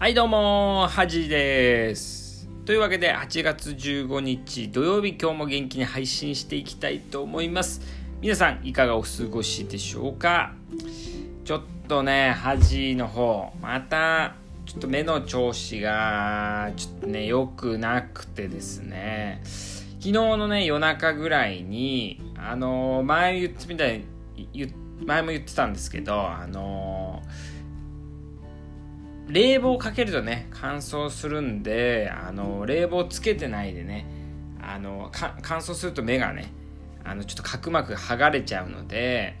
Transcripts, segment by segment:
はいどうもはじです。というわけで8月15日土曜日今日も元気に配信していきたいと思います。皆さんいかがお過ごしでしょうか？ちょっとね恥の方またちょっと目の調子がちょっとね良くなくてですね。昨日のね夜中ぐらいにあの前言ってみたい前も言ってたんですけどあの冷房かけるとね乾燥するんであの冷房つけてないでねあの乾燥すると目がねあのちょっと角膜が剥がれちゃうので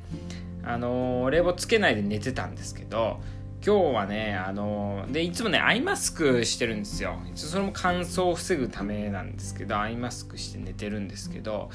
あの冷房つけないで寝てたんですけど今日はねあのでいつもねアイマスクしてるんですよ。それも乾燥を防ぐためなんですけどアイマスクして寝てるんですけど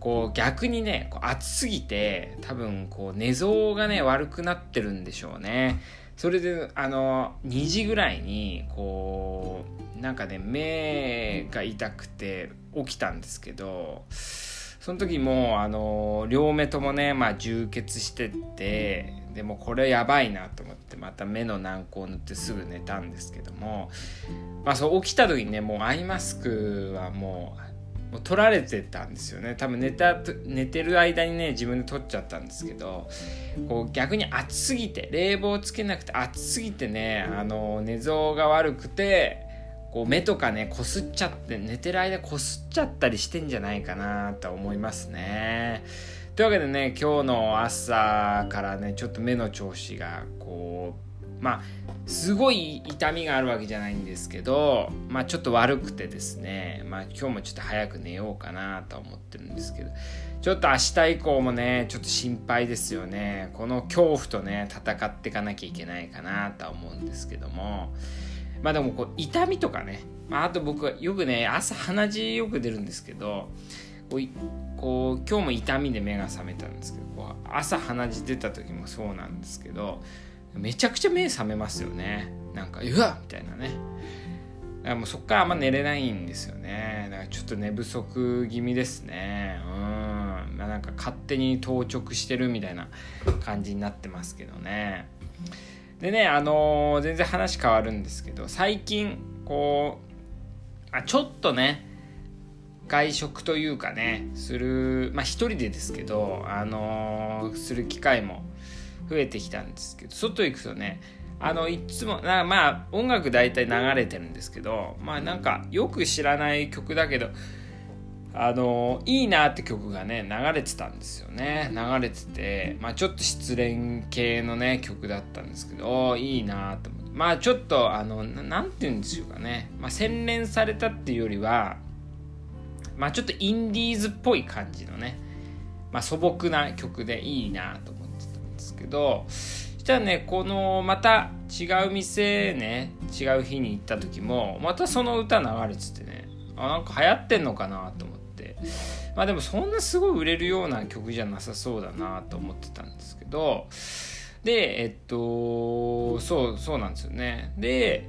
こう逆にねこう暑すぎて多分こう寝相がね悪くなってるんでしょうね。それであの2時ぐらいにこうなんかね目が痛くて起きたんですけどその時もあの両目ともね、まあ、充血してってでもこれやばいなと思ってまた目の軟膏を塗ってすぐ寝たんですけども、まあ、そう起きた時にねもうアイマスクはもうもう取られてたんですよね多分寝た寝てる間にね自分で取っちゃったんですけどこう逆に暑すぎて冷房つけなくて暑すぎてねあの寝相が悪くてこう目とかねこすっちゃって寝てる間こすっちゃったりしてんじゃないかなと思いますね。というわけでね今日の朝からねちょっと目の調子がこうまあすごい痛みがあるわけじゃないんですけどまあちょっと悪くてですねまあ今日もちょっと早く寝ようかなと思ってるんですけどちょっと明日以降もねちょっと心配ですよね。この恐怖とね戦っていかなきゃいけないかなとは思うんですけどもまあでもこう痛みとかね、まあ、あと僕はよくね朝鼻血よく出るんですけどこうこう今日も痛みで目が覚めたんですけどこう朝鼻血出た時もそうなんですけどめちゃくちゃ目覚めますよね。なんかうわっみたいなね。だからもうそっからあんま寝れないんですよね。だからちょっと寝不足気味ですね。うん。まあなんか勝手に当直してるみたいな感じになってますけどね。でねあのー、全然話変わるんですけど最近こうあちょっとね外食というかねするまあ一人でですけどあのー、する機会も増えてきたんですけど外行くとねあのいつもなまあ音楽大体流れてるんですけどまあなんかよく知らない曲だけどあのいいなって曲がね流れてたんですよね。流れてて、まあ、ちょっと失恋系のね曲だったんですけどいいなと思って。まあちょっとあの何て言うんでしょうかね、まあ、洗練されたっていうよりはまあちょっとインディーズっぽい感じのね、まあ、素朴な曲でいいなと思って。ですけどそしたらねこのまた違う店ね違う日に行った時もまたその歌流れててねあなんか流行ってんのかなと思って。まあでもそんなすごい売れるような曲じゃなさそうだなと思ってたんですけどでえっとそうそうなんですよねで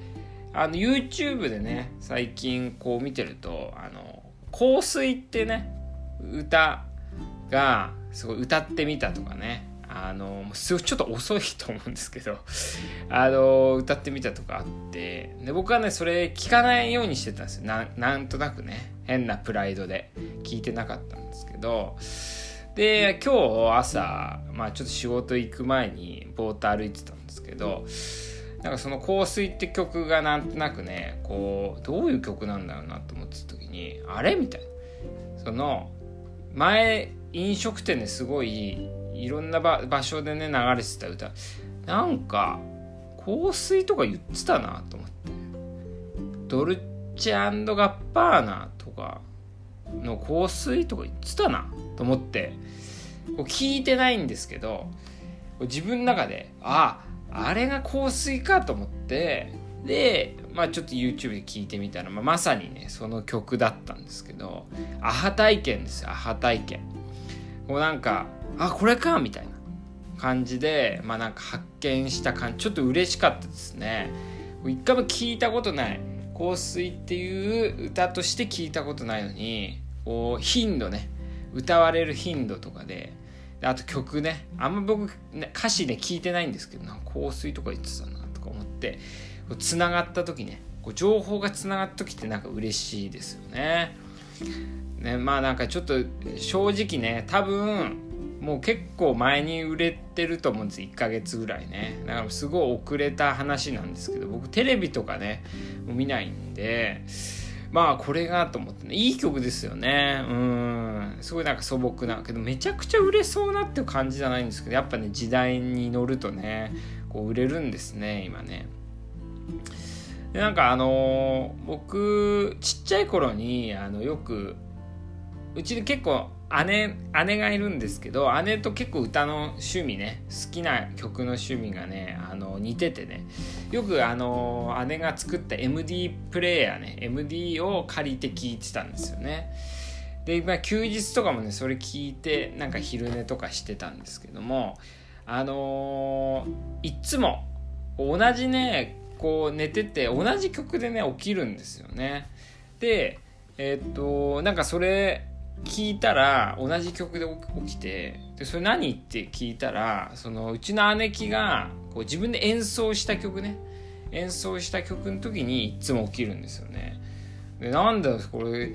あの YouTube でね最近こう見てるとあの香水ってね歌がすごい歌ってみたとかねあのすごいちょっと遅いと思うんですけど あの歌ってみたとかあってで僕はねそれ聞かないようにしてたんですよ。なんとなくね。変なプライドで。聞いてなかったんですけど。で今日朝、まあ、ちょっと仕事行く前にぼーっと歩いてたんですけどなんかその「香水」って曲がなんとなくねこうどういう曲なんだろうなと思ってた時にあれみたいな。その前飲食店ですごいいろんな場所でね流れてた歌。なんか香水とか言ってたなと思って。ドルチェガッパーナとかの香水とか言ってたなと思って。こう聞いてないんですけど自分の中でああれが香水かと思って。で、まあ、ちょっと YouTube で聞いてみたら、まあ、まさにねその曲だったんですけどアハ体験ですよアハ体験。こうなんかあこれかみたいな感じでまあなんか発見した感じちょっと嬉しかったですね一回も聞いたことない香水っていう歌として聞いたことないのにこう頻度ね歌われる頻度とかであと曲ねあんま僕、ね、歌詞で聞いてないんですけどな香水とか言ってたなとか思ってつながった時ねこう情報がつながった時ってなんか嬉しいですよね。ねまあなんかちょっと正直ね多分もう結構前に売れてると思うんです1ヶ月ぐらいね。だからすごい遅れた話なんですけど僕テレビとかね見ないんでまあこれがと思ってねいい曲ですよね。うん。すごいなんか素朴なけどめちゃくちゃ売れそうなっていう感じじゃないんですけどやっぱね時代に乗るとねこう売れるんですね今ね。でなんかあのー、僕ちっちゃい頃にあのよくうちで結構姉姉がいるんですけど姉と結構歌の趣味ね好きな曲の趣味がねあの似ててねよくあの姉が作った MD プレイヤーね MD を借りて聴いてたんですよね。で、まあ、休日とかもねそれ聞いてなんか昼寝とかしてたんですけどもあの、いっつも同じねこう寝てて同じ曲でね起きるんですよね。でえー、っとなんかそれ聞いたら同じ曲で起きてでそれ何って聞いたらそのうちの姉貴がこう自分で演奏した曲ね。演奏した曲の時にいつも起きるんですよね。でなんだこれ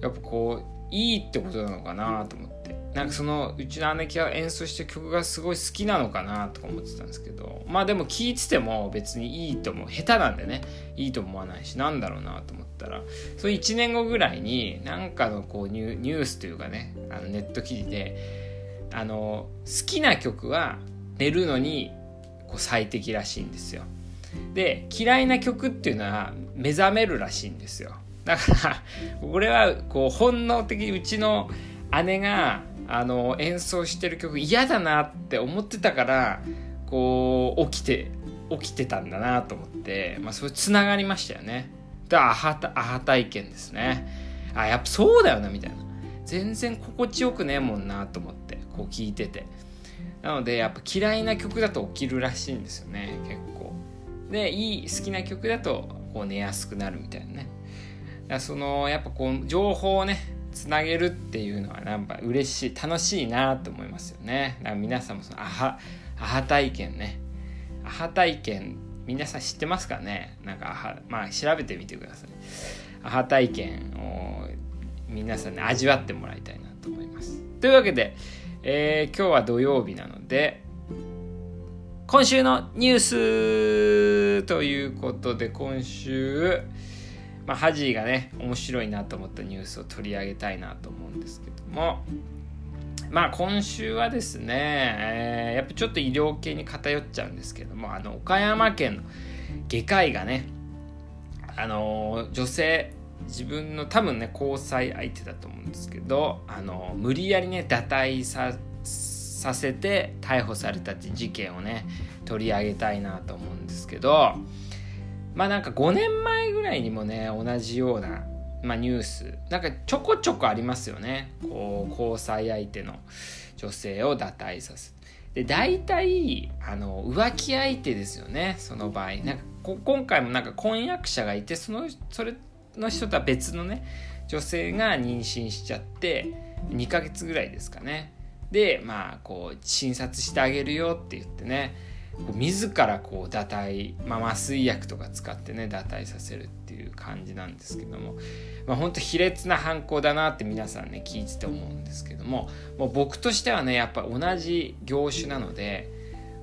やっぱこういいってことなのかなと思ってなんかそのうちの姉貴が演奏した曲がすごい好きなのかなとか思ってたんですけどまあでも聴いてても別にいいと思う下手なんでねいいと思わないしなんだろうなと思ったらその1年後ぐらいになんかのこうニュースというかねあのネット記事であの好きな曲は寝るのにこう最適らしいんですよ。で嫌いな曲っていうのは目覚めるらしいんですよ。だからこれはこう本能的にうちの姉があの演奏してる曲嫌だなって思ってたからこう起きて起きてたんだなと思って、まあ、それつながりましたよね。でアハアハ体験ですね。あやっぱそうだよなみたいな。全然心地よくねえもんなと思ってこう聞いてて。なのでやっぱ嫌いな曲だと起きるらしいんですよね結構。でいい好きな曲だとこう寝やすくなるみたいなね。そのやっぱこう情報をねつなげるっていうのはなんか嬉しい楽しいなと思いますよね。だから皆さんもそのアハアハ体験ね。アハ体験皆さん知ってますかね？なんかアハまあ調べてみてください。アハ体験を皆さんね味わってもらいたいなと思います。というわけで、えー、今日は土曜日なので今週のニュースということで今週まあ、ハジーがね面白いなと思ったニュースを取り上げたいなと思うんですけども。まあ今週はですね、えー、やっぱちょっと医療系に偏っちゃうんですけどもあの岡山県の外科医がねあの女性自分の多分ね交際相手だと思うんですけどあの無理やりね堕胎ささせて逮捕された事件をね取り上げたいなと思うんですけどまあなんか5年前ぐらいにもね同じような、まあ、ニュースなんかちょこちょこありますよね。こう交際相手の女性を堕胎させで大体あの浮気相手ですよねその場合。なんか今回もなんか婚約者がいてそのそれの人とは別のね女性が妊娠しちゃって2ヶ月ぐらいですかね。でまあこう診察してあげるよって言ってね自らこう堕胎、まあ、麻酔薬とか使ってね堕胎させるっていう感じなんですけども、まあ、ほんと卑劣な犯行だなって皆さんね聞いてて思うんですけどももう僕としてはねやっぱ同じ業種なので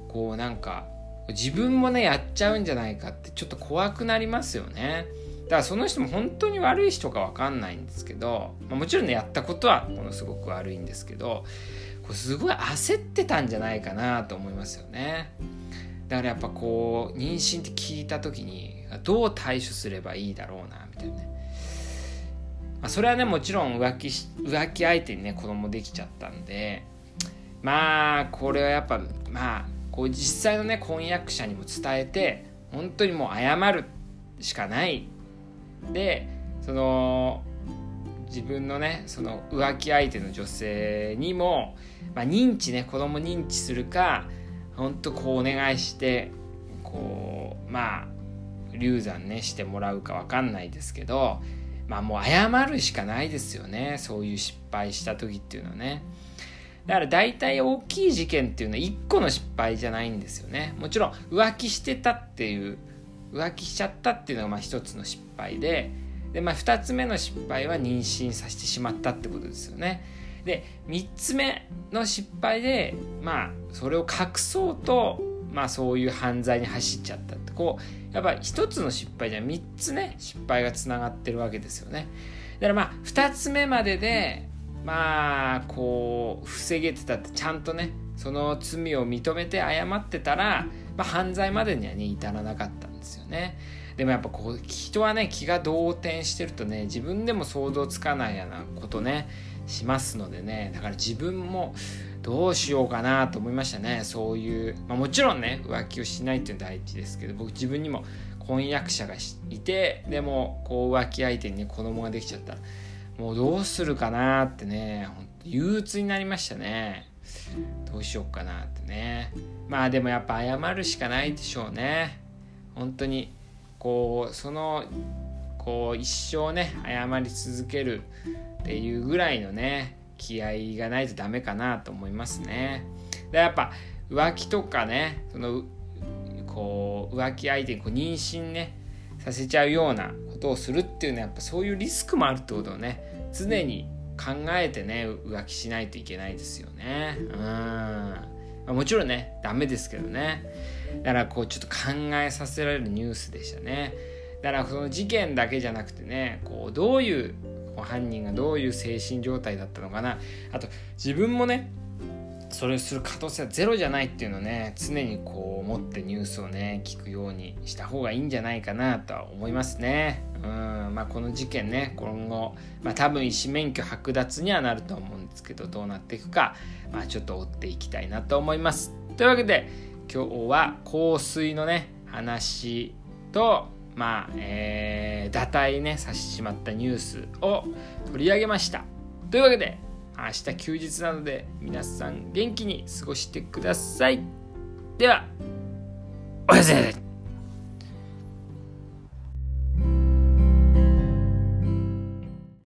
こうなんか自分もねやっちゃうんじゃないかってちょっと怖くなりますよね。だからその人も本当に悪い人か分かんないんですけど、まあ、もちろんねやったことはものすごく悪いんですけどこれすごい焦ってたんじゃないかなと思いますよね。だからやっぱこう妊娠って聞いた時にどう対処すればいいだろうなみたいなね、まあ、それはねもちろん浮気浮気相手にね子供できちゃったんでまあこれはやっぱまあこう実際のね婚約者にも伝えて本当にもう謝るしかない。でその自分のねその浮気相手の女性にも、まあ、認知ね子供認知するか本当こうお願いしてこうまあ流産ねしてもらうか分かんないですけどまあもう謝るしかないですよね。そういう失敗した時っていうのはね。だから大体大きい事件っていうのは1個の失敗じゃないんですよね。もちろん浮気してたっていう浮気しちゃったっていうのがまあ一つの失敗でで、まあ、2つ目の失敗は妊娠させてしまったってことですよね。で3つ目の失敗でまあそれを隠そうとまあそういう犯罪に走っちゃったってこうやっぱ1つの失敗じゃ3つね失敗がつながってるわけですよね。だからまあ2つ目まででまあこう防げてたってちゃんとねその罪を認めて謝ってたら、まあ、犯罪までにはね至らなかったんですよね。でもやっぱこう人はね気が動転してるとね自分でも想像つかないようなことねしますのでねだから自分もどうしようかなと思いましたね。そういう、まあ、もちろんね浮気をしないっていうのは大事ですけど僕自分にも婚約者がいてでもこう浮気相手にね子供ができちゃったらもうどうするかなってねほんと憂鬱になりましたね。どうしようかなってね。まあでもやっぱ謝るしかないでしょうね。本当にこうそのこう一生ね謝り続けるっていうぐらいのね気合がないとダメかなと思いますね。でやっぱ浮気とかねそのこう浮気相手にこう妊娠ねさせちゃうようなことをするっていうのはやっぱそういうリスクもあるってことをね常に考えてね浮気しないといけないですよね。うん、もちろんねダメですけどねだからこうちょっと考えさせられるニュースでしたね。だからその事件だけじゃなくてねこうどういう犯人がどういう精神状態だったのかなあと自分もねそれをする可能性はゼロじゃないっていうのをね常にこう思ってニュースをね聞くようにした方がいいんじゃないかなとは思いますね。うんまあ、この事件ね今後、まあ、多分医師免許剥奪にはなると思うんですけどどうなっていくか、まあ、ちょっと追っていきたいなと思います。というわけで今日は香水のね話とまあ、えー、打退ねさしてしまったニュースを取り上げました。というわけで明日休日なので皆さん元気に過ごしてください。では、おやすみなさい。